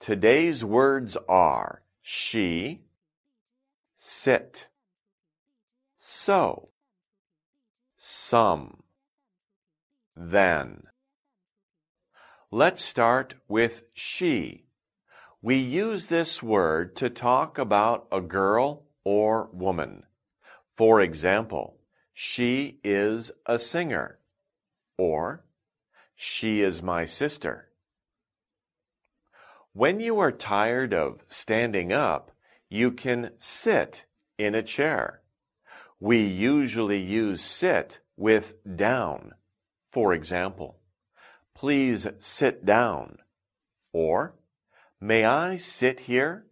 Today's words are she, sit, so, some, then. Let's start with she. We use this word to talk about a girl or woman. For example, she is a singer, or she is my sister. When you are tired of standing up, you can sit in a chair. We usually use sit with down. For example, please sit down. Or, may I sit here?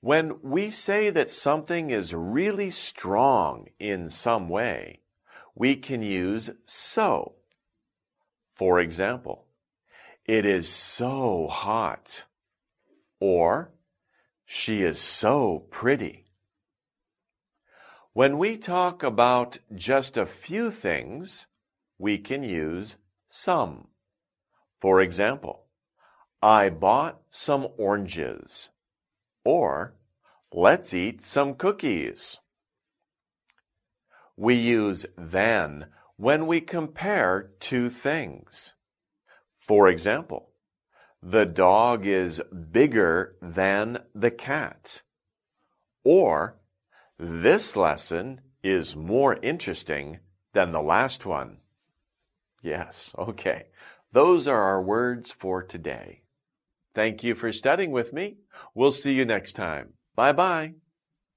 When we say that something is really strong in some way, we can use so. For example, it is so hot. Or, she is so pretty. When we talk about just a few things, we can use some. For example, I bought some oranges. Or, let's eat some cookies. We use than when we compare two things. For example, the dog is bigger than the cat. Or, this lesson is more interesting than the last one. Yes, okay. Those are our words for today. Thank you for studying with me. We'll see you next time. Bye bye.